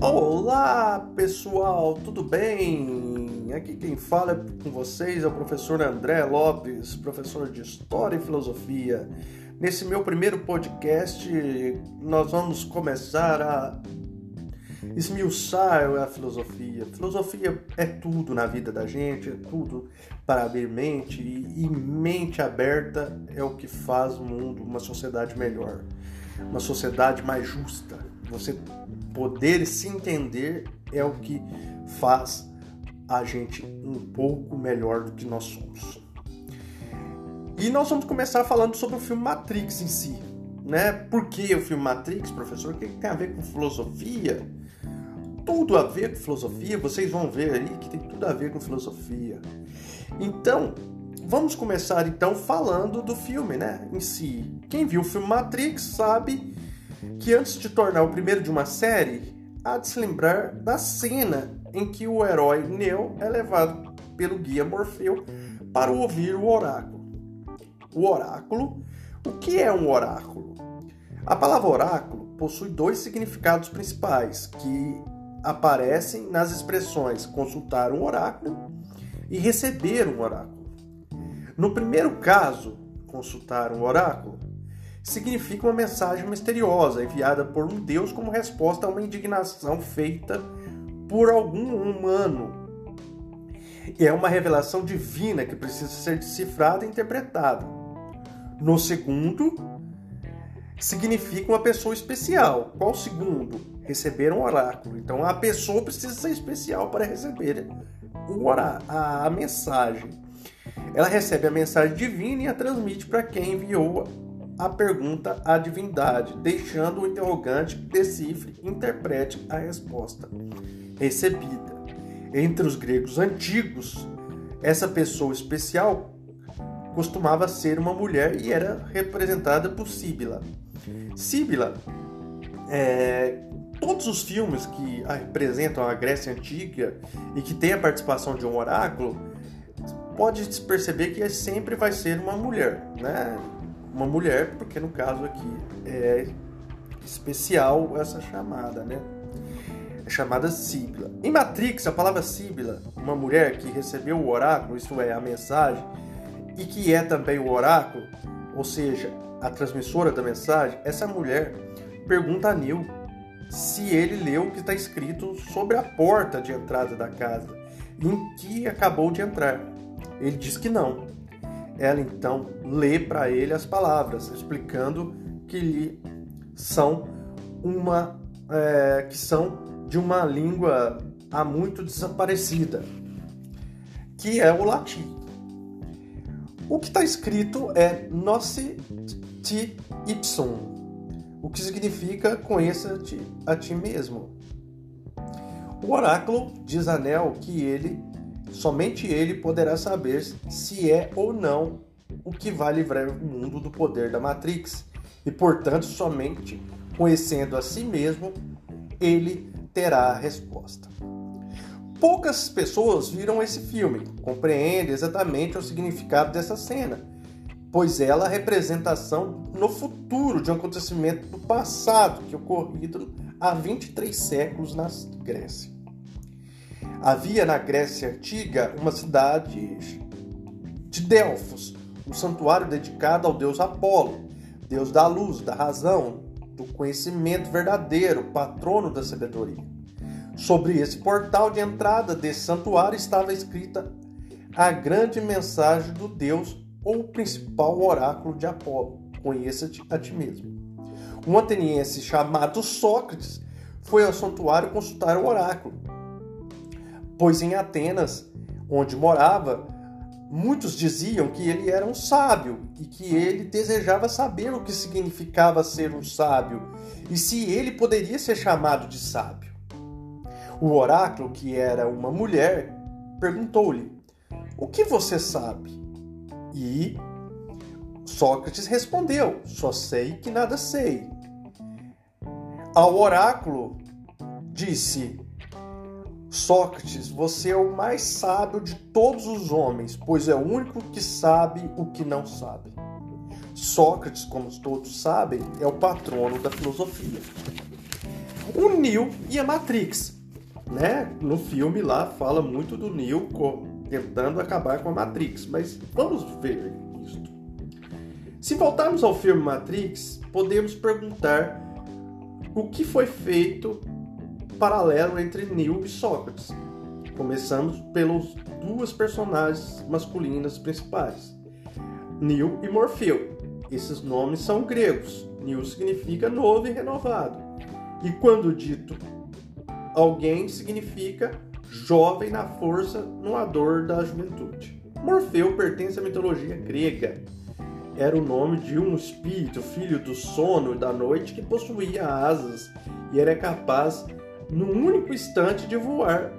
Olá pessoal, tudo bem? Aqui quem fala com vocês é o professor André Lopes, professor de História e Filosofia. Nesse meu primeiro podcast, nós vamos começar a esmiuçar a filosofia. Filosofia é tudo na vida da gente, é tudo para abrir mente, e mente aberta é o que faz o mundo uma sociedade melhor, uma sociedade mais justa. Você poder se entender é o que faz a gente um pouco melhor do que nós somos. E nós vamos começar falando sobre o filme Matrix em si. Né? Por que o filme Matrix, professor? O que tem a ver com filosofia? Tudo a ver com filosofia, vocês vão ver aí que tem tudo a ver com filosofia. Então, vamos começar então falando do filme, né, em si. Quem viu o filme Matrix sabe que antes de tornar o primeiro de uma série, há de se lembrar da cena em que o herói Neo é levado pelo guia Morfeu para ouvir o oráculo. O oráculo, o que é um oráculo? A palavra oráculo possui dois significados principais que aparecem nas expressões consultar um oráculo e receber um oráculo. No primeiro caso, consultar um oráculo, significa uma mensagem misteriosa enviada por um Deus como resposta a uma indignação feita por algum humano. E é uma revelação divina que precisa ser decifrada e interpretada. No segundo, significa uma pessoa especial. Qual o segundo? Receber um oráculo. Então a pessoa precisa ser especial para receber o orá a mensagem. Ela recebe a mensagem divina e a transmite para quem enviou a pergunta à divindade, deixando o interrogante que decifre e interprete a resposta recebida. Entre os gregos antigos, essa pessoa especial costumava ser uma mulher e era representada por Síbila. Síbila, é, todos os filmes que representam a Grécia Antiga e que tem a participação de um oráculo, pode perceber que sempre vai ser uma mulher, né? Uma mulher, porque no caso aqui é especial essa chamada, né? É chamada Síbila. Em Matrix, a palavra Síbila, uma mulher que recebeu o oráculo, isto é, a mensagem, e que é também o oráculo, ou seja, a transmissora da mensagem, essa mulher pergunta a Neil se ele leu o que está escrito sobre a porta de entrada da casa, em que acabou de entrar. Ele diz que não, ela então lê para ele as palavras, explicando que lhe são uma é, que são de uma língua há muito desaparecida, que é o latim. O que está escrito é Noce ti ipsum, o que significa conheça-te a ti mesmo. O oráculo diz a Nel que ele Somente ele poderá saber se é ou não o que vai livrar o mundo do poder da Matrix, e portanto, somente conhecendo a si mesmo, ele terá a resposta. Poucas pessoas viram esse filme, compreendem exatamente o significado dessa cena, pois ela é a representação no futuro de um acontecimento do passado que ocorrido há 23 séculos na Grécia. Havia na Grécia Antiga uma cidade de Delfos, um santuário dedicado ao deus Apolo, deus da luz, da razão, do conhecimento verdadeiro, patrono da sabedoria. Sobre esse portal de entrada desse santuário estava escrita a grande mensagem do Deus ou principal oráculo de Apolo: Conheça-te a ti mesmo. Um ateniense chamado Sócrates foi ao santuário consultar o oráculo pois em Atenas, onde morava, muitos diziam que ele era um sábio e que ele desejava saber o que significava ser um sábio e se ele poderia ser chamado de sábio. O oráculo, que era uma mulher, perguntou-lhe: O que você sabe? E Sócrates respondeu: Só sei que nada sei. Ao oráculo disse: Sócrates, você é o mais sábio de todos os homens, pois é o único que sabe o que não sabe. Sócrates, como todos sabem, é o patrono da filosofia. O Neo e a Matrix. Né? No filme lá fala muito do Neo tentando acabar com a Matrix, mas vamos ver isso. Se voltarmos ao filme Matrix, podemos perguntar o que foi feito paralelo entre Neo e Sócrates. Começamos pelos duas personagens masculinas principais, Neo e Morfeu. Esses nomes são gregos. Neo significa novo e renovado. E quando dito alguém, significa jovem na força, no ador da juventude. Morfeu pertence à mitologia grega. Era o nome de um espírito, filho do sono e da noite, que possuía asas e era capaz, num único instante, de voar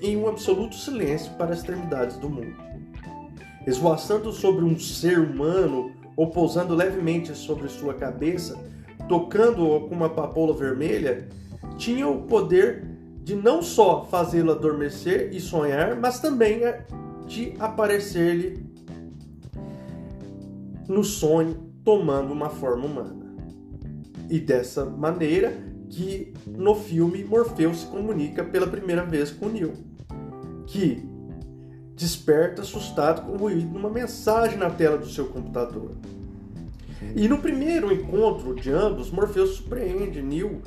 em um absoluto silêncio para as extremidades do mundo. Esvoaçando sobre um ser humano ou pousando levemente sobre sua cabeça, tocando-o com uma papoula vermelha, tinha o poder de não só fazê-lo adormecer e sonhar, mas também de aparecer-lhe no sonho tomando uma forma humana. E dessa maneira que no filme Morfeu se comunica pela primeira vez com Neo, que desperta assustado com o ruído de uma mensagem na tela do seu computador. E no primeiro encontro de ambos, Morfeu surpreende Neo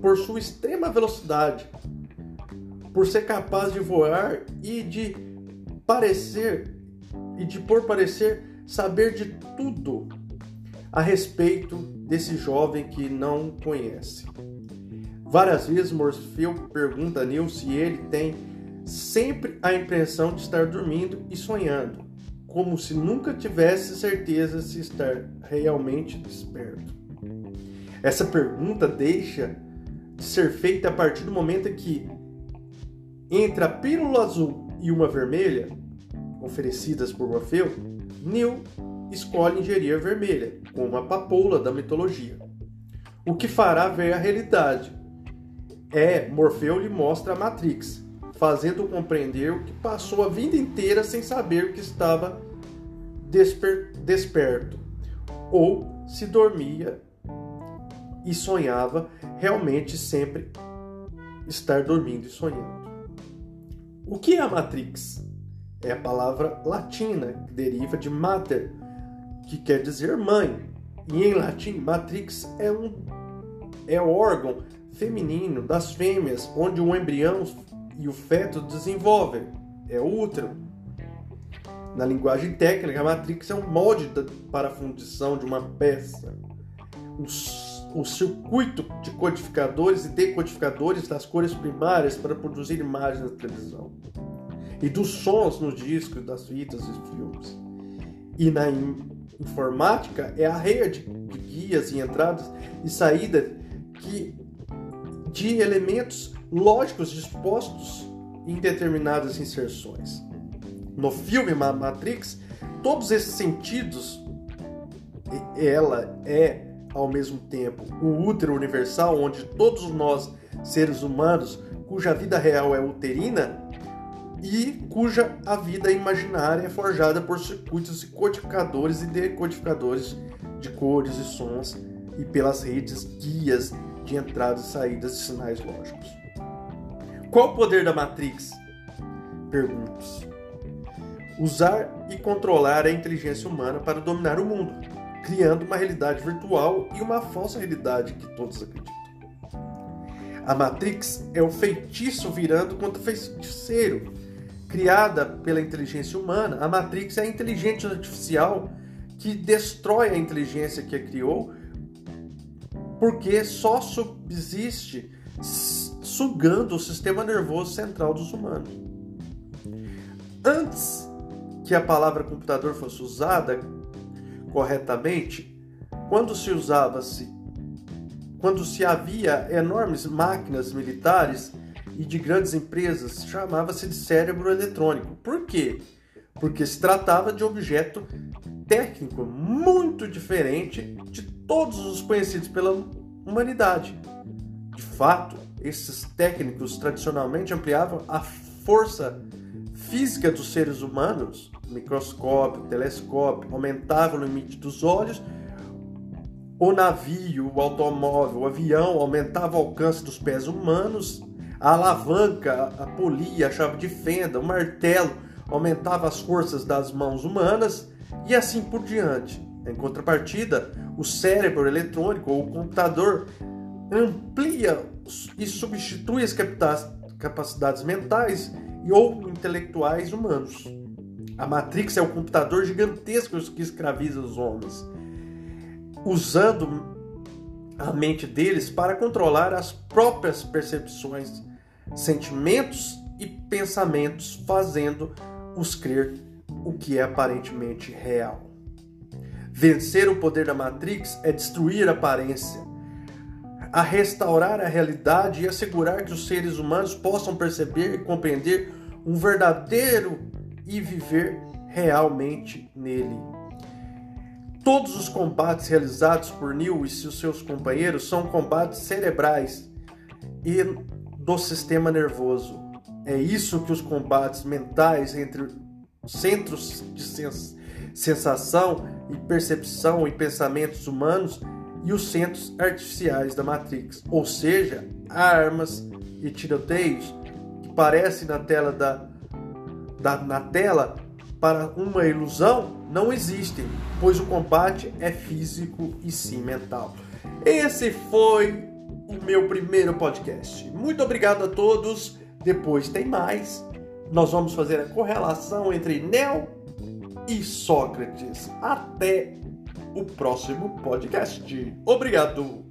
por sua extrema velocidade, por ser capaz de voar e de parecer e de por parecer saber de tudo a respeito desse jovem que não conhece. Várias vezes Morfeu pergunta a Neil se ele tem sempre a impressão de estar dormindo e sonhando, como se nunca tivesse certeza se estar realmente desperto. Essa pergunta deixa de ser feita a partir do momento que, entre a pílula azul e uma vermelha, oferecidas por Morfeu, Neil escolhe ingerir a vermelha, como a papoula da mitologia. O que fará ver a realidade. É, Morfeu lhe mostra a Matrix, fazendo compreender que passou a vida inteira sem saber o que estava desper desperto, ou se dormia e sonhava, realmente sempre estar dormindo e sonhando. O que é a Matrix? É a palavra latina que deriva de mater, que quer dizer mãe. E em latim, matrix é um é o órgão feminino das fêmeas onde o embrião e o feto desenvolvem. É o útero. Na linguagem técnica, a matrix é um molde para a fundição de uma peça. O, o circuito de codificadores e decodificadores das cores primárias para produzir imagens na televisão. E dos sons nos discos, das fitas e filmes. E na informática é a rede de guias e entradas e saídas que, de elementos lógicos dispostos em determinadas inserções. No filme Matrix, todos esses sentidos, ela é ao mesmo tempo o útero universal, onde todos nós, seres humanos, cuja vida real é uterina, e cuja a vida imaginária é forjada por circuitos codificadores e decodificadores de cores e sons e pelas redes guias de entradas e saídas de sinais lógicos. Qual o poder da Matrix? Perguntas. Usar e controlar a inteligência humana para dominar o mundo, criando uma realidade virtual e uma falsa realidade que todos acreditam. A Matrix é o feitiço virando contra o feiticeiro, criada pela inteligência humana, a Matrix é a inteligência artificial que destrói a inteligência que a criou, porque só subsiste sugando o sistema nervoso central dos humanos. Antes que a palavra computador fosse usada corretamente, quando se usava-se quando se havia enormes máquinas militares e de grandes empresas chamava-se de cérebro eletrônico. Por quê? Porque se tratava de objeto técnico muito diferente de todos os conhecidos pela humanidade. De fato, esses técnicos tradicionalmente ampliavam a força física dos seres humanos, microscópio, telescópio, aumentavam o limite dos olhos o navio, o automóvel, o avião aumentava o alcance dos pés humanos, a alavanca, a polia, a chave de fenda, o martelo aumentava as forças das mãos humanas e assim por diante. Em contrapartida, o cérebro eletrônico ou o computador amplia e substitui as capacidades mentais e ou intelectuais humanos. A Matrix é o computador gigantesco que escraviza os homens usando a mente deles para controlar as próprias percepções, sentimentos e pensamentos, fazendo-os crer o que é aparentemente real. Vencer o poder da Matrix é destruir a aparência, a restaurar a realidade e assegurar que os seres humanos possam perceber e compreender um verdadeiro e viver realmente nele. Todos os combates realizados por Neil e seus companheiros são combates cerebrais e do sistema nervoso. É isso que os combates mentais entre centros de sensação e percepção e pensamentos humanos e os centros artificiais da Matrix, ou seja, armas e tiroteios que parecem na tela da, da na tela para uma ilusão não existem, pois o combate é físico e sim mental. Esse foi o meu primeiro podcast. Muito obrigado a todos. Depois tem mais. Nós vamos fazer a correlação entre Neo e Sócrates. Até o próximo podcast. Obrigado.